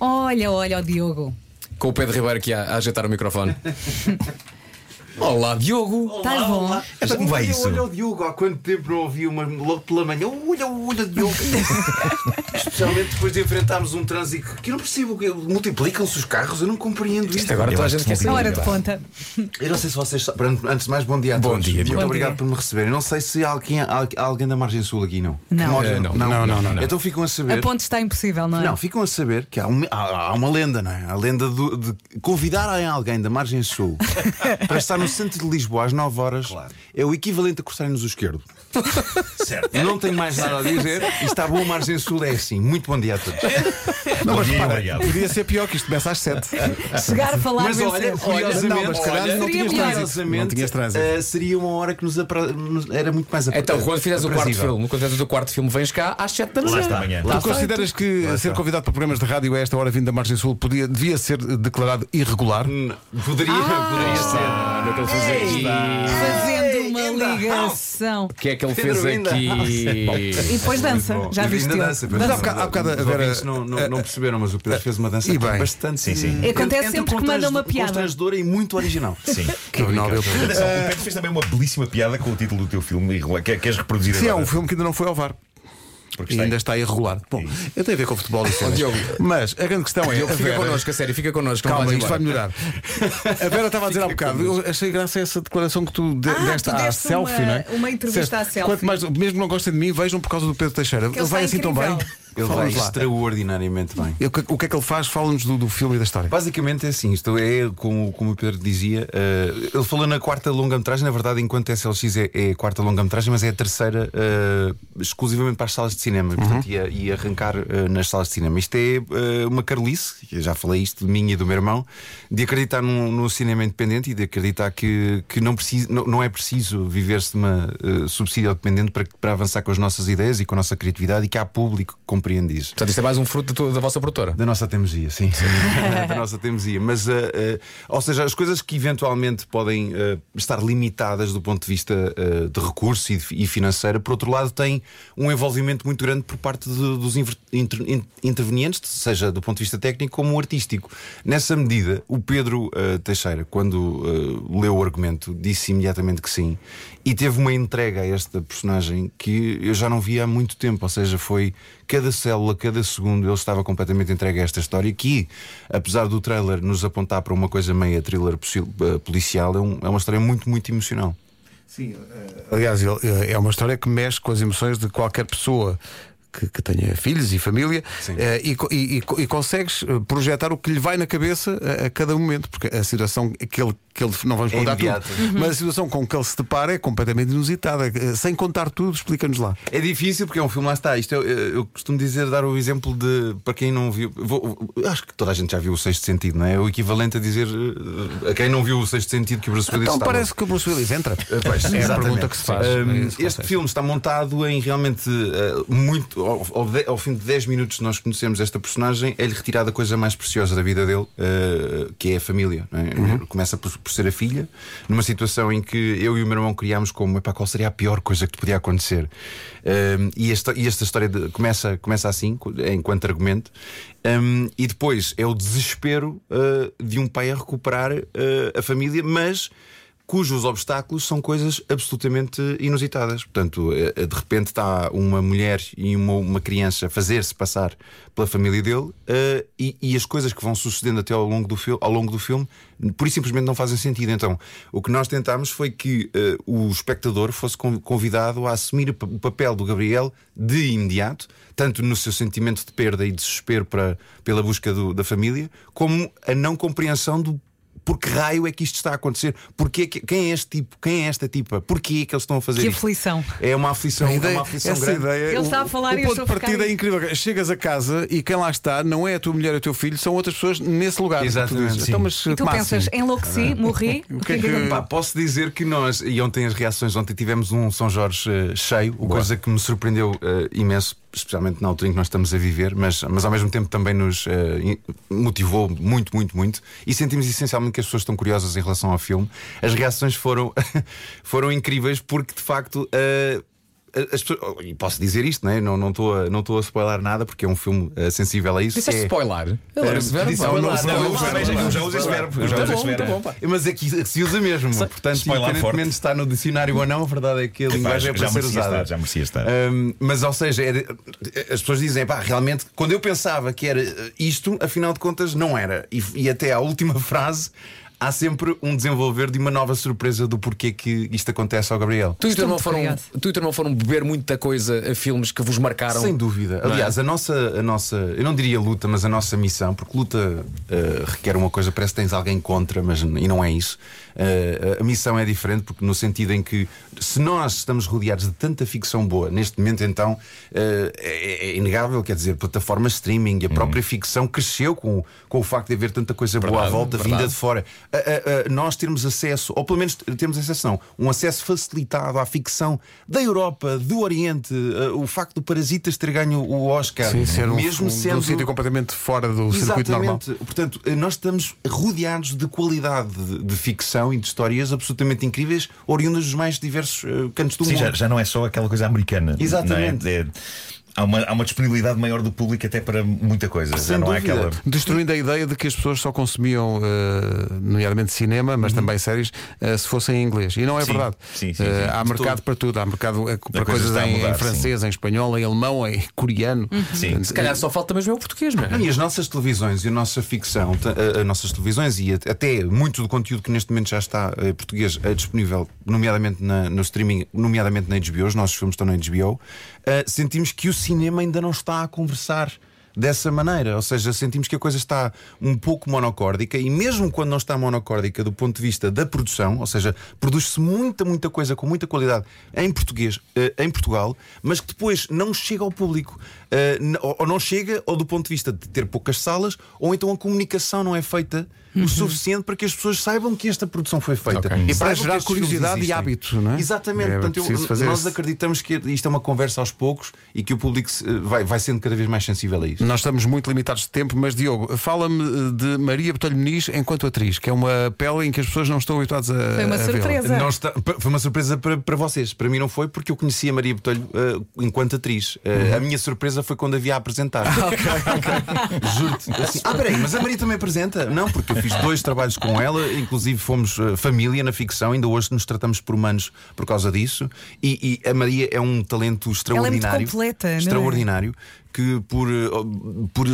Olha, olha o Diogo. Com o Pedro Ribeiro aqui a, a ajeitar o microfone. Olá, Diogo. Estás bom? Então, como vai Olha, isso? Olha o Diogo, há quanto tempo não ouvi uma logo pela manhã? Olha, olha o Diogo. Especialmente depois de enfrentarmos um trânsito que eu não percebo. que Multiplicam-se os carros, eu não compreendo isto. Agora Eu toda a gente que quer saber. Hora de ponta. Eu não sei se vocês. sa- Pronto, Antes de mais, bom dia a Bom todos. dia, Muito Diogo. Bom obrigado dia. por me receberem. Não sei se há alguém, há alguém da Margem Sul aqui, não. Não. Eh, não. Não, não, não, não. Então ficam a A saber. ponte está impossível, não é? Não, ficam a saber que há, um- há- há uma lenda, não é? A lenda do- de convidarem alguém da margem sul para estar no centro de Lisboa às 9 horas é o equivalente a cortarem-nos o esquerdo. Certo. Não tenho mais nada a dizer. E está bom, margem sul é assim. Muito bom dia a todos. Não, mas dia, repara, obrigado. podia ser pior que isto começa às 7. Chegar a falar Mas olha, curiosamente, Não, mas se calhar olha, não tinhas Seria trânsito. Não curiosamente, tinhas trânsito. eh, seria uma hora que nos, apra- nos- era muito mais apra- Então, quando fizeres o quarto aprazível. filme, quando fizeres o quarto filme, vens cá às 7 da Lá manhã. está amanhã. Tu consideras que ser convidado para programas de rádio a esta hora vindo da Margem Sul podia, devia ser declarado irregular? Hum, Poderia, poderia ser. Ah, não estou a fazer isto. Fazendo uma ligação. O que é que ele fez aqui? E depois dança. Bom, Já e viste? ainda dança, pois Mas há bocado- há bocado a Os Vera- ouvintes não, não, não perceberam, mas o Pedro fez uma dança E bem. bastante. Sim, sim. Acontece sempre que manda uma piada. Constrangedora e muito original. Sim. Que. Atenção, o Pedro fez também uma belíssima piada com o título do teu filme. e Quer- Queres reproduzir Sim, é agora? um filme que ainda não foi ao VAR. Porque E está ainda aí. está irregular. Bom, eu tenho a ver com futebol e cenas. Mas a grande questão é. Diogo, a fica Vera- connosco, a sério, fica connosco. Calma, isto vai melhorar. A Vera estava a dizer há bocado, eu achei graça essa declaração que tu de, Ah, deste tu à selfie, uma- não é? uma entrevista Disseste, à selfie. Quanto mais, mesmo que não gostem de mim, vejam por causa do Pedro Teixeira. ele Ele vai assim tão bem. Ele vai extraordinariamente bem. O que, é que ele faz? Fala-nos do, do filme e da história. Basicamente é assim, isto é como, como o Pedro dizia. eh, ele falou na quarta longa-metragem, na verdade, enquanto SLX é, é a quarta longa-metragem, mas é a terceira eh, exclusivamente para as salas de cinema. Portanto, ia, ia arrancar eh, nas salas de cinema. Isto é uma carolice, eu já falei isto de mim e do meu irmão, de acreditar no, no cinema independente e de acreditar que, que não, preciso, não, não é preciso viver-se de uma subsídio dependente para, para avançar com as nossas ideias e com a nossa criatividade e que há público que compreende isso. Portanto, isto é mais um fruto da, tua- da vossa produtora. Da nossa teimosia, sim. da nossa teimosia. Mas, eh, eh, ou seja, as coisas que eventualmente podem eh, estar limitadas do ponto de vista de recurso e, de- e financeiro, por outro lado, têm um envolvimento muito grande por parte de- dos inter- in- intervenientes, seja do ponto de vista técnico como artístico. Nessa medida, o Pedro Teixeira, quando leu o argumento, disse imediatamente que sim e teve uma entrega a esta personagem que eu já não via há muito tempo. Ou seja, foi cada célula, cada segundo, ele estava completamente entregue a esta história. Que, apesar do trailer nos apontar para uma coisa meia thriller eh, policial, é, um- é uma história muito, muito emocional. Sim, aliás, ele- eh, é uma história que mexe com as emoções de qualquer pessoa. Que, que tenha filhos e família eh, e, e- e- e consegues eh, projetar o que lhe vai na cabeça a, a cada momento, porque a situação que ele, que ele não vamos É contar imediata. tudo, mas a situação com que ele se depara é completamente inusitada. Eh, Sem contar tudo, explica-nos lá. É difícil porque é um filme, lá está. Isto é- eu, eu costumo dizer, dar o exemplo de, para quem não viu, vou- acho que toda a gente já viu o Sexto Sentido, não é? É o equivalente a dizer eh, a quem não viu o Sexto Sentido que o Bruce Willis Então está parece que o Bruce Willis entra. Eh, pois, é a pergunta que se faz. Um, É que este filme está montado em realmente uh, muito. Ao, ao de- ao fim de 10 minutos nós conhecemos esta personagem, é-lhe retirada a coisa mais preciosa da vida dele, uh, que é a família. não é? Uhum. Começa por, por ser a filha, numa situação em que eu e o meu irmão criámos como epá, qual seria a pior coisa que te podia acontecer. Um, e, esta, e esta história de- começa, começa assim, enquanto argumento. Um, e depois é o desespero uh, de um pai a recuperar uh, a família, mas cujos obstáculos são coisas absolutamente inusitadas. Portanto, eh, de repente está uma mulher e uma, uma criança a fazer-se passar pela família dele eh, e, e as coisas que vão sucedendo até ao longo, do fil- ao longo do filme, por simplesmente não fazem sentido. Então, o que nós tentámos foi que eh, o espectador fosse con- convidado a assumir o papel do Gabriel de imediato, tanto no seu sentimento de perda e desespero para, pela busca do- da família, como a não compreensão do por que raio é que isto está a acontecer? Porquê que- quem é este tipo? Quem é esta tipa? Porquê é que eles estão a fazer Que isto? aflição. É uma aflição, A é ideia- uma aflição essa grande. ideia, Ele o- está a falar o e eu ponto estou de a ficar partida é aí. incrível. Chegas a casa e quem lá está não é a tua mulher e o teu filho, são outras pessoas nesse lugar. Exatamente, Tu dizes, sim. Então, mas E tu como pensas, enlouqueci, morri. O que é que- Pá, posso dizer que nós, e ontem as reações, ontem tivemos um São Jorge eh, cheio, o coisa que me surpreendeu eh, imenso, especialmente na altura em que nós estamos a viver, mas, mas ao mesmo tempo também nos in- motivou muito, muito, muito. E sentimos essencialmente que as pessoas estão curiosas em relação ao filme. As reações foram, foram incríveis porque de facto. eh, as pessoas- e posso dizer isto, né? não não estou a, não a spoiler nada porque é um filme eh, sensível a isso. Disseste é, spoiler? Agora esse verbo, disse pá. spoiler. Não, Não, não, não, não, já- não, já uso esse verbo, já Tá uso esse tá verbo. Mas aqui se usa mesmo, portanto, independentemente de estar no dicionário ou não, a verdade é que a linguagem é para ser usada. já merecia estar. Mas, ou seja, era- as pessoas dizem, pá, realmente, quando eu pensava que era eh, isto, afinal de contas, não era. E até à última frase. Há sempre um desenvolver de uma nova surpresa do porquê que isto acontece ao Gabriel. Tu e o teu irmão foram, obrigado. tu e o teu irmão foram beber muita coisa a filmes que vos marcaram. Sem dúvida. É? Aliás, a nossa, a nossa, eu não diria luta, mas a nossa missão, porque luta eh, requer uma coisa, parece que tens alguém contra, mas e não é isso. Eh, a missão é diferente, porque no sentido em que se nós estamos rodeados de tanta ficção boa, neste momento então eh, é, é inegável, quer dizer, plataformas streaming, a própria ficção cresceu com, com o facto de haver tanta coisa boa à Verdade, volta, verdade. vinda de fora. A- a- a- nós termos acesso, ou pelo menos temos acesso, não, um acesso facilitado à ficção da Europa, do Oriente, eh, o facto do Parasitas ter ganho o Oscar, Sim, ser um, mesmo um, sendo um sítio completamente fora do circuito normal. Exatamente. Portanto, eh, nós estamos rodeados de qualidade de, de ficção e de histórias absolutamente incríveis, oriundas dos mais diversos eh, cantos do Sim, mundo. já, já não é só aquela coisa americana. Exatamente. não é? É- há, uma, há uma disponibilidade maior do público até para muita coisa. Sem já não é dúvida. aquela. Destruindo a ideia de que as pessoas só consumiam, eh, nomeadamente cinema, mas também séries, eh, se fossem em inglês. E não é Sim, verdade. sim, sim, sim. há De mercado todo. para tudo. Há mercado para coisa coisas está a em, mudar, em sim. francês, em espanhol, em alemão, em coreano. Sim. Portanto, Se calhar só falta mesmo é o português, não é? Não, e as nossas televisões e a nossa ficção, as nossas televisões e até muito do conteúdo que neste momento já está português disponível, nomeadamente na- no streaming, nomeadamente na HBO, os nossos filmes estão na HBO, sentimos que o cinema ainda não está a conversar. Dessa maneira, ou seja, sentimos que a coisa está um pouco monocórdica e, mesmo quando não está monocórdica do ponto de vista da produção, ou seja, produz-se muita, muita coisa com muita qualidade em português, eh, em Portugal, mas que depois não chega ao público. Eh, ou não chega, ou do ponto de vista de ter poucas salas, ou então a comunicação não é feita o suficiente para que as pessoas saibam que esta produção foi feita. Ok. E para gerar curiosidade e existem. hábito, não é? Exatamente. É Portanto, eu- nós acreditamos que isto é uma conversa aos poucos e que o público se- vai, vai sendo cada vez mais sensível a isto. Nós estamos muito limitados de tempo, mas Diogo, fala-me eh, de Maria Botelho Muniz enquanto atriz, que é uma pele em que as pessoas não estão habituadas a. Foi uma a vê-la. surpresa. Não está- foi uma surpresa para, para vocês. Para mim não foi, porque eu conhecia a Maria Botelho eh, enquanto atriz. Eh, A minha surpresa foi quando a vi a apresentar. Juro-te. Assim, ah, peraí, mas a Maria também apresenta? Não, porque eu fiz dois trabalhos com ela, inclusive fomos eh, família na ficção, ainda hoje nos tratamos por humanos por causa disso. E, e a Maria é um talento extraordinário. completa, não é? Que por, eh, por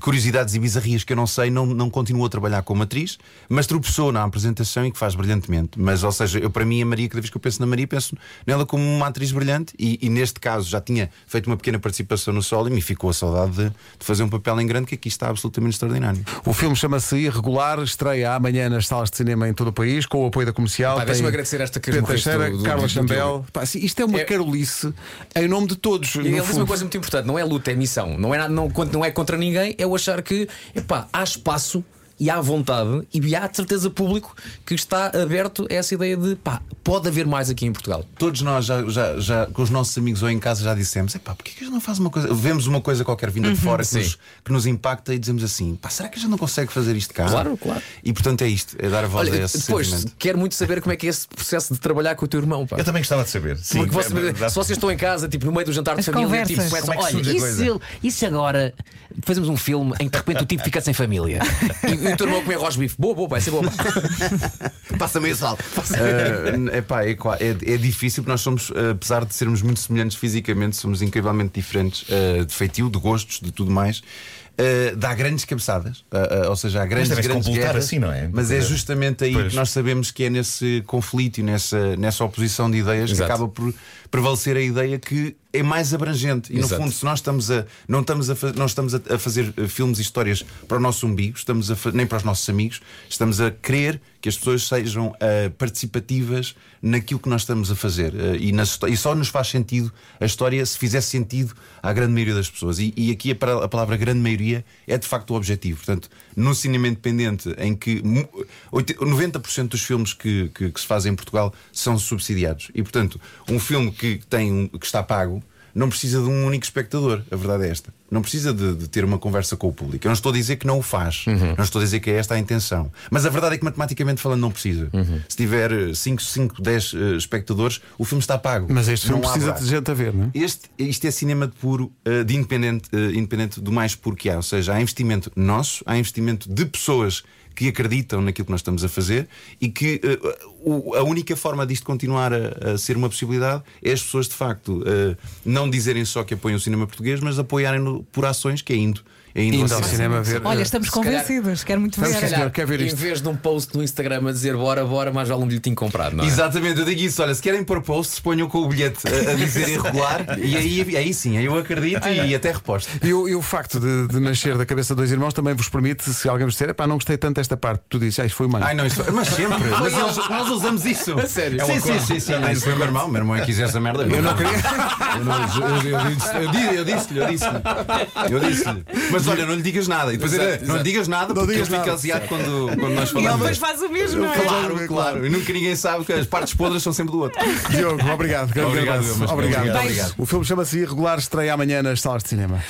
curiosidades e bizarrias que eu não sei, não, não continuou a trabalhar como atriz, mas tropeçou na apresentação e que faz brilhantemente. Mas, ou seja, eu para mim, a Maria, cada vez que eu penso na Maria, penso nela como uma atriz brilhante e, e neste caso já tinha feito uma pequena participação no solo e me ficou a saudade de, de fazer um papel em grande que aqui está absolutamente extraordinário. O filme chama-se Irregular, estreia amanhã nas salas de cinema em todo o país, com o apoio da comercial. Pá, Tem deixa-me agradecer esta Pedro Teixeira, do- do- Carla Chambel. Pá, assim, isto é uma É- carolice em nome de todos. E ele disse fundo. uma coisa muito importante: não é luta, é missão. Não é, nada, não, quando não é contra ninguém, é o achar que epá, há espaço e há vontade e há de certeza público que está aberto a essa ideia de pá, pode haver mais aqui em Portugal. Todos nós, já, já, já com os nossos amigos ou em casa, já dissemos: epá, porquê que a gente não faz uma coisa? Vemos uma coisa qualquer vinda de fora que nos, que nos impacta e dizemos assim: pá, será que a gente não consegue fazer isto cá? Claro, claro. E portanto é isto, é dar a voz Olha, a esse depois, sentimento. quero muito saber como é que é esse processo de trabalhar com o teu irmão. Pá. Eu também gostava de saber. Sim, Porque você- é- é- se vocês estão em casa, tipo, no meio do jantar de As família, tipo, conversas. começam, Como é que olha, e se, coisa?" e se agora fazemos um filme em que de repente o tipo fica sem família? e, o teu irmão comer arroz bife. Boa, boa, vai ser boa. Passa meio sal. é epá, é, é, é difícil porque nós somos, eh, apesar de sermos muito semelhantes fisicamente, somos incrivelmente diferentes eh, de feitio, de gostos, de tudo mais. Eh, dá grandes cabeçadas, eh, eh, ou seja, há grandes, deve-se grandes guerras, assim, não é? Mas é justamente aí Pois. que nós sabemos que é nesse conflito e nessa, nessa oposição de ideias Exato. que acaba por prevalecer a ideia que é mais abrangente. E Exato. no fundo, se nós estamos a, não estamos a, não estamos a, fazer filmes e histórias para o nosso umbigo, estamos a nem para os nossos amigos, estamos a querer que as pessoas sejam eh, participativas naquilo que nós estamos a fazer. Eh, e, histó- e só nos faz sentido a história se fizer sentido à grande maioria das pessoas. E, e aqui a, a palavra grande maioria é de facto o objetivo. Portanto, no cinema independente, em que mu- oit- 90% dos filmes que, que- que se fazem em Portugal são subsidiados. E portanto, um filme que, tem que está pago não precisa de um único espectador. A verdade é esta. Não precisa de, de ter uma conversa com o público. Eu não estou a dizer que não o faz, Uhum. não estou a dizer que é esta a intenção. Mas a verdade é que, matematicamente falando, não precisa. Uhum. Se tiver 5, 5, 10 eh, espectadores, o filme está pago. Mas este Não precisa de gente a ver, não é? Este, isto é cinema de puro, eh, de independente, eh, independente do mais puro que há. Ou seja, há investimento nosso, há investimento de pessoas que acreditam naquilo que nós estamos a fazer e que eh, o- a única forma disto continuar a, a ser uma possibilidade é as pessoas de facto eh, não dizerem só que apoiam o cinema português, mas apoiarem-no por ações que é indo. É indo, Indo ao cinema ver. Olha, estamos Se calhar- convencidos. Quero muito ver. senhor, quer ver em isto? vez de um post no Instagram a dizer bora, bora, mais vale um bilhetinho comprado, não é? Exatamente, eu digo isso. Olha, se querem pôr posts, ponham com o bilhete a, a dizer irregular e aí, aí sim, aí eu acredito e até reposto. E o, e o facto de, de nascer da cabeça de dois irmãos também vos permite, se alguém vos disser, pá, não gostei tanto desta parte, tu dizes, ah, isto foi humano. Ai não, isso, mas sempre, mas nós, nós usamos isso. A sério? Sim, sim, sim, sim. Isso foi o meu irmão. Meu irmão é que quis essa merda. Eu não queria. Eu, não- eu- eu- eu disse- eu disse- eu disse-lhe, eu disse-lhe. Eu disse-lhe. Mas olha, não lhe digas nada. E depois Exato, não lhe digas nada Não porque ele fica aziado quando, quando nós E ele falamos. depois faz o mesmo, não é? Claro, claro. E nunca ninguém sabe que as partes podres são sempre do outro. Diogo, obrigado. grande obrigado. obrigado, obrigado. O filme chama-se Irregular, estreia amanhã nas salas de cinema.